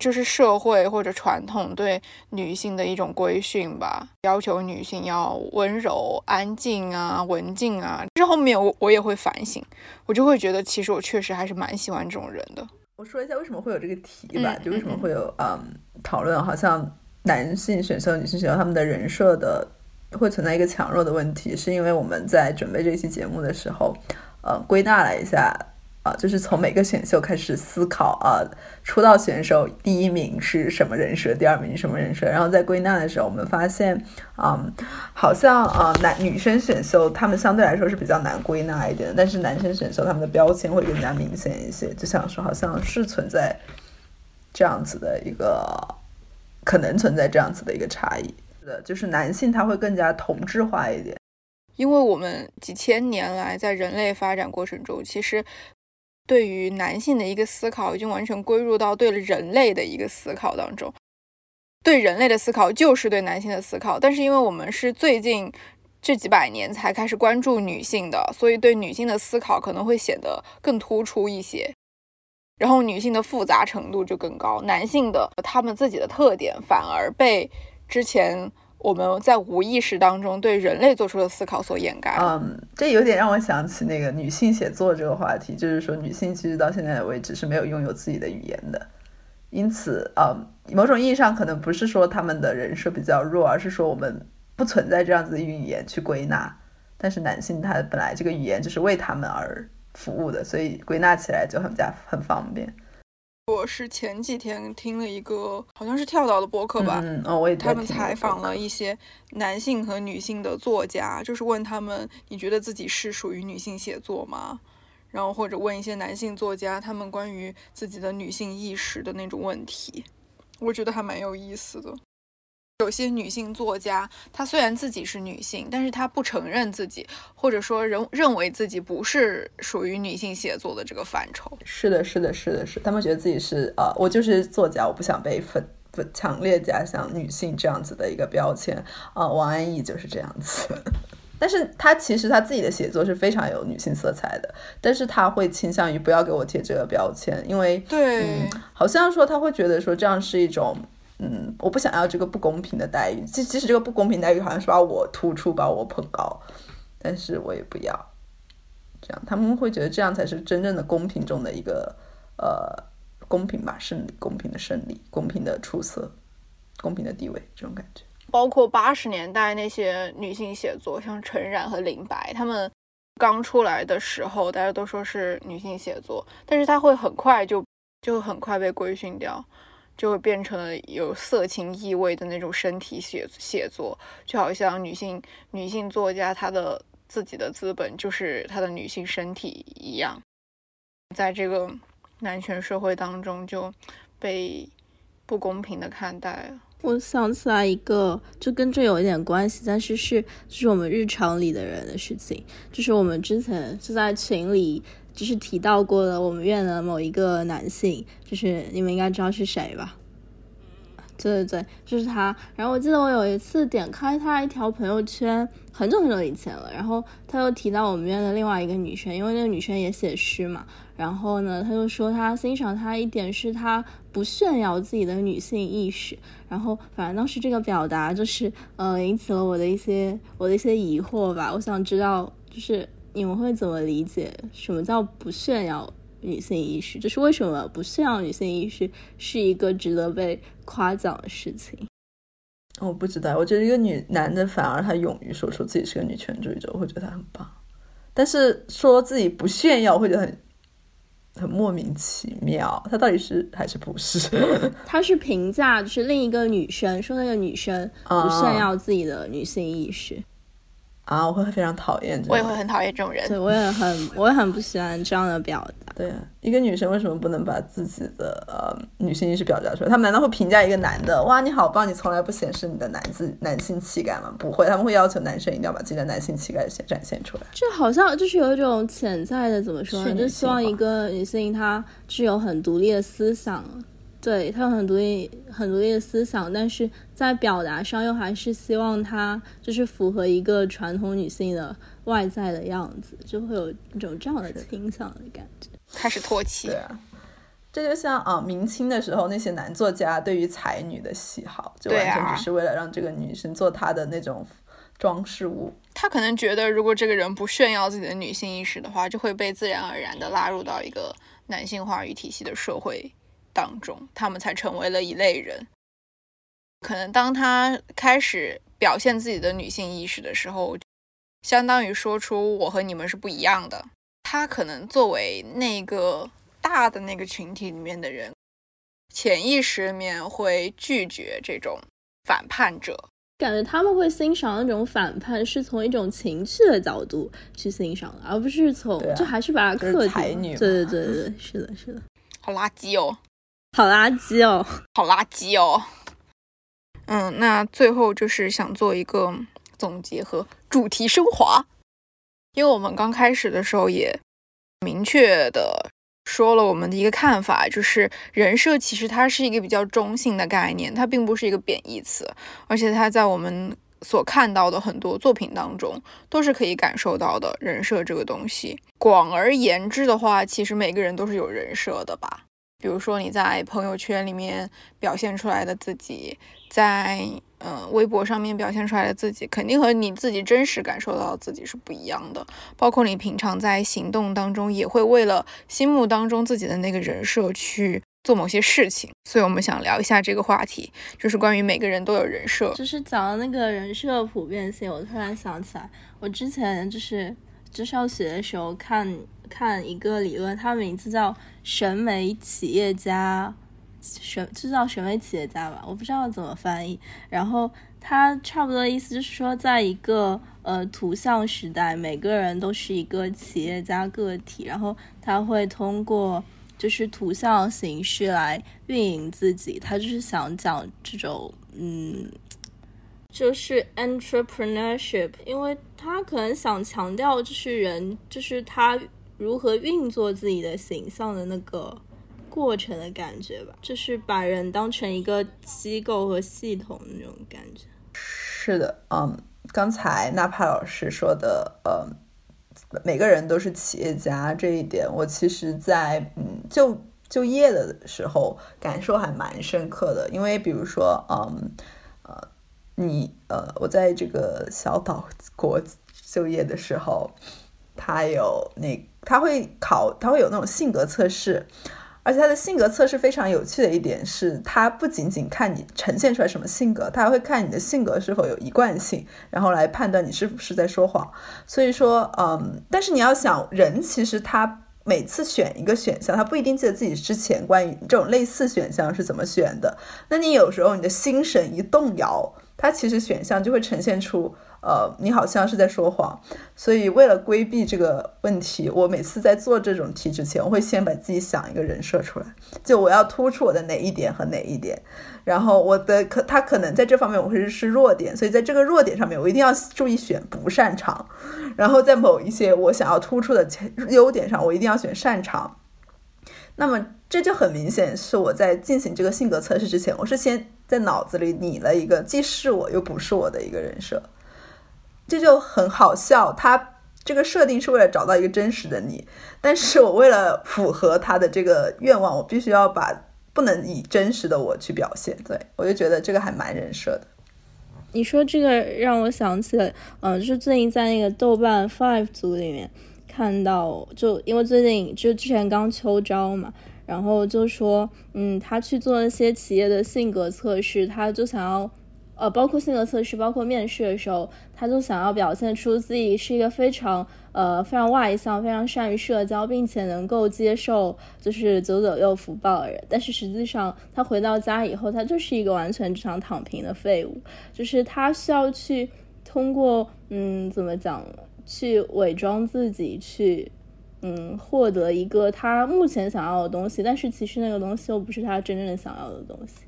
就是社会或者传统对女性的一种规训吧，要求女性要温柔、安静啊、文静啊。其实后面我我也会反省，我就会觉得，其实我确实还是蛮喜欢这种人的。我说一下为什么会有这个题吧，就为什么会有嗯讨论，好像男性选秀、女性选秀他们的人设的。会存在一个强弱的问题，是因为我们在准备这期节目的时候，呃，归纳了一下，啊，就是从每个选秀开始思考啊，出道选手第一名是什么人设，第二名什么人设，然后在归纳的时候，我们发现，嗯，好像啊，男女生选秀他们相对来说是比较难归纳一点，但是男生选秀他们的标签会更加明显一些，就想说好像是存在这样子的一个，可能存在这样子的一个差异。就是男性他会更加同质化一点，因为我们几千年来在人类发展过程中，其实对于男性的一个思考已经完全归入到对人类的一个思考当中，对人类的思考就是对男性的思考。但是因为我们是最近这几百年才开始关注女性的，所以对女性的思考可能会显得更突出一些，然后女性的复杂程度就更高，男性的他们自己的特点反而被。之前我们在无意识当中对人类做出的思考所掩盖。嗯，这有点让我想起那个女性写作这个话题，就是说女性其实到现在为止是没有拥有自己的语言的，因此，嗯，某种意义上可能不是说他们的人设比较弱，而是说我们不存在这样子的语言去归纳。但是男性他本来这个语言就是为他们而服务的，所以归纳起来就很加很方便。我是前几天听了一个好像是跳岛的播客吧，嗯，哦，我也他们采访了一些男性和女性的作家，就是问他们，你觉得自己是属于女性写作吗？然后或者问一些男性作家，他们关于自己的女性意识的那种问题，我觉得还蛮有意思的。有些女性作家，她虽然自己是女性，但是她不承认自己，或者说认认为自己不是属于女性写作的这个范畴。是的，是的，是的，是。他们觉得自己是呃，我就是作家，我不想被分不强烈加上女性这样子的一个标签啊。王安忆就是这样子，<laughs> 但是她其实她自己的写作是非常有女性色彩的，但是她会倾向于不要给我贴这个标签，因为对，好像说她会觉得说这样是一种。嗯，我不想要这个不公平的待遇，即即使这个不公平待遇好像是把我突出，把我捧高，但是我也不要这样。他们会觉得这样才是真正的公平中的一个呃公平吧，胜利，公平的胜利，公平的出色，公平的地位这种感觉。包括八十年代那些女性写作，像陈冉和林白，她们刚出来的时候，大家都说是女性写作，但是她会很快就就很快被规训掉。就会变成了有色情意味的那种身体写写作，就好像女性女性作家她的自己的资本就是她的女性身体一样，在这个男权社会当中就被不公平的看待。我想起来一个，就跟这有一点关系，但是是就是我们日常里的人的事情，就是我们之前是在群里。就是提到过的我们院的某一个男性，就是你们应该知道是谁吧？对对对，就是他。然后我记得我有一次点开他一条朋友圈，很久很久以前了。然后他又提到我们院的另外一个女生，因为那个女生也写诗嘛。然后呢，他就说他欣赏他一点是他不炫耀自己的女性意识。然后反正当时这个表达就是呃引起了我的一些我的一些疑惑吧。我想知道就是。你们会怎么理解什么叫不炫耀女性意识？就是为什么不炫耀女性意识是一个值得被夸奖的事情？我不知道，我觉得一个女男的反而他勇于说出自己是个女权主义者，我会觉得他很棒。但是说自己不炫耀，会觉得很很莫名其妙。他到底是还是不是？他是评价，就是另一个女生说那个女生不炫耀自己的女性意识。啊，我会非常讨厌，我也会很讨厌这种人。对，我也很，我也很不喜欢这样的表达。对，一个女生为什么不能把自己的呃女性意识表达出来？他们难道会评价一个男的？哇，你好棒，你从来不显示你的男子男性气概吗？不会，他们会要求男生一定要把自己的男性气概显展现出来。这好像就是有一种潜在的，怎么说呢？就希望一个女性她具有很独立的思想，对他有很独立、很独立的思想，但是在表达上又还是希望他就是符合一个传统女性的外在的样子，就会有一种这样的倾向的感觉。开始唾弃对，啊，这就像啊，明清的时候那些男作家对于才女的喜好，就完全只是为了让这个女生做她的那种装饰物。他可能觉得，如果这个人不炫耀自己的女性意识的话，就会被自然而然的拉入到一个男性话语体系的社会当中，他们才成为了一类人。可能当他开始表现自己的女性意识的时候，相当于说出我和你们是不一样的。他可能作为那个大的那个群体里面的人，潜意识里面会拒绝这种反叛者。感觉他们会欣赏那种反叛，是从一种情趣的角度去欣赏的，而不是从、就还是把它就是克定对对对对，是的，是的，好垃圾哦！好垃圾哦。好垃圾哦。嗯，那最后就是想做一个总结和主题升华，因为我们刚开始的时候也明确的说了我们的一个看法，就是人设其实它是一个比较中性的概念，它并不是一个贬义词，而且它在我们所看到的很多作品当中都是可以感受到的人设这个东西。广而言之的话，其实每个人都是有人设的吧。比如说你在朋友圈里面表现出来的自己，在嗯、微博上面表现出来的自己，肯定和你自己真实感受到的自己是不一样的。包括你平常在行动当中，也会为了心目当中自己的那个人设去做某些事情。所以我们想聊一下这个话题，就是关于每个人都有人设。就是讲到那个人设普遍性，我突然想起来，我之前就是就上学的时候看看一个理论，它名字叫审美企业家，审就叫审美企业家吧，我不知道怎么翻译。然后它差不多意思就是说，在一个呃图像时代，每个人都是一个企业家个体，然后他会通过就是图像形式来运营自己，他就是想讲这种嗯。就是 entrepreneurship，因为他可能想强调，就是人，就是他如何运作自己的形象的那个过程的感觉吧，就是把人当成一个机构和系统那种感觉。是的，嗯，刚才纳帕老师说的，嗯，每个人都是企业家这一点，我其实在嗯就就业的时候感受还蛮深刻的，因为比如说，嗯呃，你呃，我在这个小岛国就业的时候，他有那他会考，他会有那种性格测试。而且他的性格测试非常有趣的一点是，他不仅仅看你呈现出来什么性格，他还会看你的性格是否有一贯性，然后来判断你是不是在说谎。所以说，嗯，但是你要想，人其实他每次选一个选项，他不一定记得自己之前关于这种类似选项是怎么选的。那你有时候你的心神一动摇，它其实选项就会呈现出，呃，你好像是在说谎。所以为了规避这个问题，我每次在做这种题之前，我会先把自己想一个人设出来，就我要突出我的哪一点和哪一点，然后我的可他可能在这方面我会是弱点，所以在这个弱点上面，我一定要注意选不擅长，然后在某一些我想要突出的优点上，我一定要选擅长。那么这就很明显是我在进行这个性格测试之前，我是先在脑子里拟了一个既是我又不是我的一个人设，这就很好笑。他这个设定是为了找到一个真实的你，但是我为了符合他的这个愿望，我必须要把不能以真实的我去表现。对我就觉得这个还蛮人设的。你说这个让我想起了，嗯、就是最近在那个豆瓣 Five 组里面看到，就因为最近就之前刚秋招嘛，然后就说，嗯，他去做那些企业的性格测试，他就想要，呃，包括性格测试，包括面试的时候，他就想要表现出自己是一个非常呃非常外向、非常善于社交，并且能够接受就是九九六福报的人。但是实际上，他回到家以后，他就是一个完全只想躺平的废物。就是他需要去通过嗯怎么讲，去伪装自己，去嗯获得一个他目前想要的东西，但是其实那个东西又不是他真正想要的东西，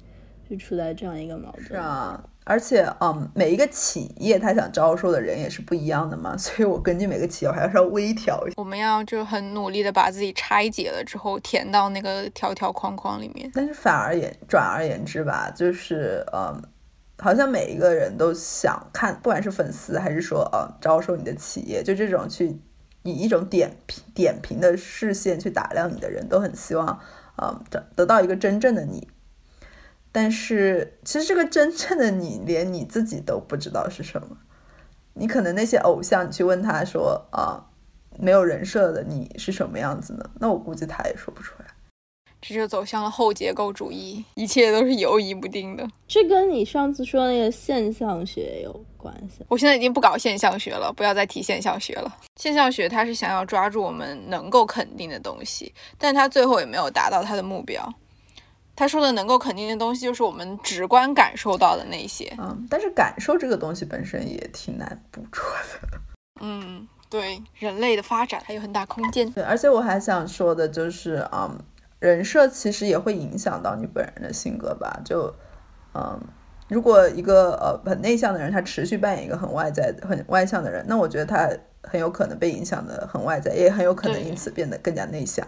就处在这样一个矛盾。是啊，而且，嗯，每一个企业他想招收的人也是不一样的嘛，所以我根据每个企业我还要稍微调一下。我们要就很努力的把自己拆解了之后填到那个条条框框里面。但是反而言转而言之吧，就是嗯，好像每一个人都想看，不管是粉丝还是说呃招收你的企业，就这种去以一种点评点评的视线去打量你的人，都很希望呃得得到一个真正的你。但是其实这个真正的你，连你自己都不知道是什么。你可能那些偶像，你去问他说啊，没有人设的你是什么样子呢？那我估计他也说不出来。这就走向了后结构主义，一切都是犹疑不定的。这跟你上次说那个现象学有关系。我现在已经不搞现象学了，不要再提现象学了。现象学它是想要抓住我们能够肯定的东西，但它最后也没有达到它的目标。他说的能够肯定的东西，就是我们直观感受到的那些。嗯，但是感受这个东西本身也挺难捕捉的。<laughs> 嗯，对，人类的发展还有很大空间。对，而且我还想说的就是，嗯，人设其实也会影响到你本人的性格吧。就，嗯，如果一个呃很内向的人，他持续扮演一个很外在、很外向的人，那我觉得他很有可能被影响的很外在，也很有可能因此变得更加内向。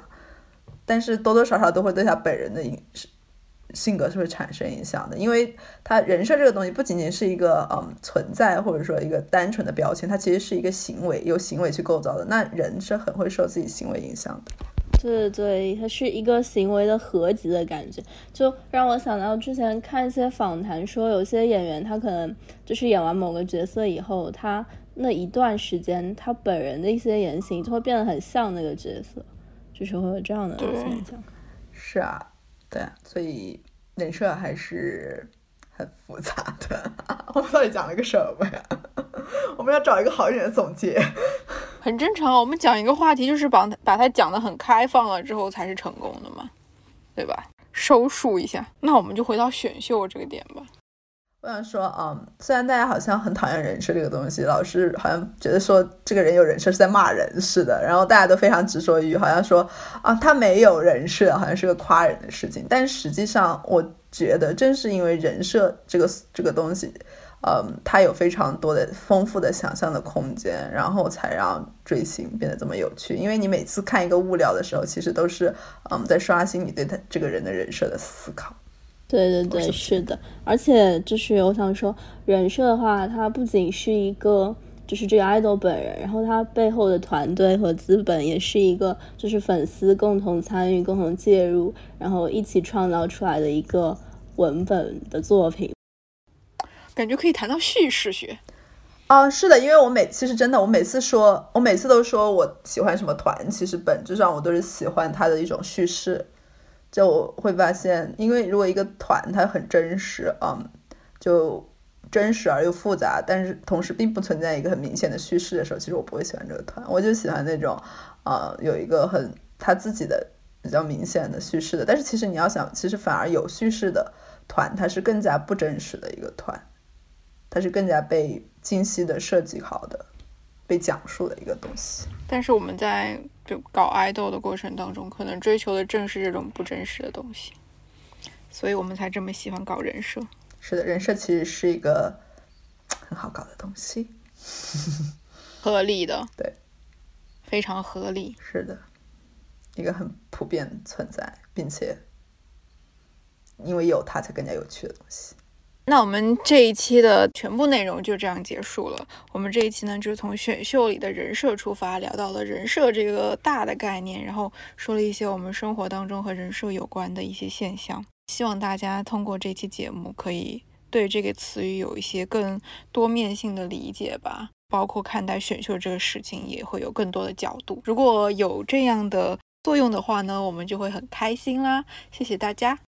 但是多多少少都会对他本人的影性格是会产生影响的，因为他人设这个东西不仅仅是一个嗯存在，或者说一个单纯的标签，它其实是一个行为，由行为去构造的。那人是很会受自己行为影响的。对对，它是一个行为的合集的感觉，就让我想到之前看一些访谈，说有些演员他可能就是演完某个角色以后，他那一段时间他本人的一些言行就会变得很像那个角色，就是会有这样的现象。是啊。对，所以人设还是很复杂的。<laughs> 我们到底讲了个什么呀？<laughs> 我们要找一个好一点的总结。<laughs> 很正常，我们讲一个话题，就是把把它讲得很开放了之后，才是成功的嘛，对吧？收束一下，那我们就回到选秀这个点吧。我想说，嗯，虽然大家好像很讨厌人设这个东西，老是好像觉得说这个人有人设是在骂人似的，然后大家都非常执着于好像说啊他没有人设，好像是个夸人的事情。但实际上，我觉得正是因为人设这个这个东西，嗯，他有非常多的丰富的想象的空间，然后才让追星变得这么有趣。因为你每次看一个物料的时候，其实都是嗯在刷新你对他这个人的人设的思考。对对对，是的，而且就是我想说，人设的话，它不仅是一个，就是这个 idol 本人，然后他背后的团队和资本也是一个，就是粉丝共同参与、共同介入，然后一起创造出来的一个文本的作品。感觉可以谈到叙事学。啊，是的，因为我每其实真的，我每次说，我每次都说我喜欢什么团，其实本质上我都是喜欢它的一种叙事。就我会发现，因为如果一个团它很真实，嗯，就真实而又复杂，但是同时并不存在一个很明显的叙事的时候，其实我不会喜欢这个团。我就喜欢那种，呃，有一个很他自己的比较明显的叙事的。但是其实你要想，其实反而有叙事的团，它是更加不真实的一个团，它是更加被精细的设计好的。被讲述的一个东西，但是我们在就搞爱豆的过程当中，可能追求的正是这种不真实的东西，所以我们才这么喜欢搞人设。是的，人设其实是一个很好搞的东西，<laughs> 合理的，对，非常合理。是的，一个很普遍存在，并且因为有它才更加有趣的东西。那我们这一期的全部内容就这样结束了。我们这一期呢，就是从选秀里的人设出发，聊到了人设这个大的概念，然后说了一些我们生活当中和人设有关的一些现象。希望大家通过这期节目，可以对这个词语有一些更多面性的理解吧，包括看待选秀这个事情也会有更多的角度。如果有这样的作用的话呢，我们就会很开心啦。谢谢大家。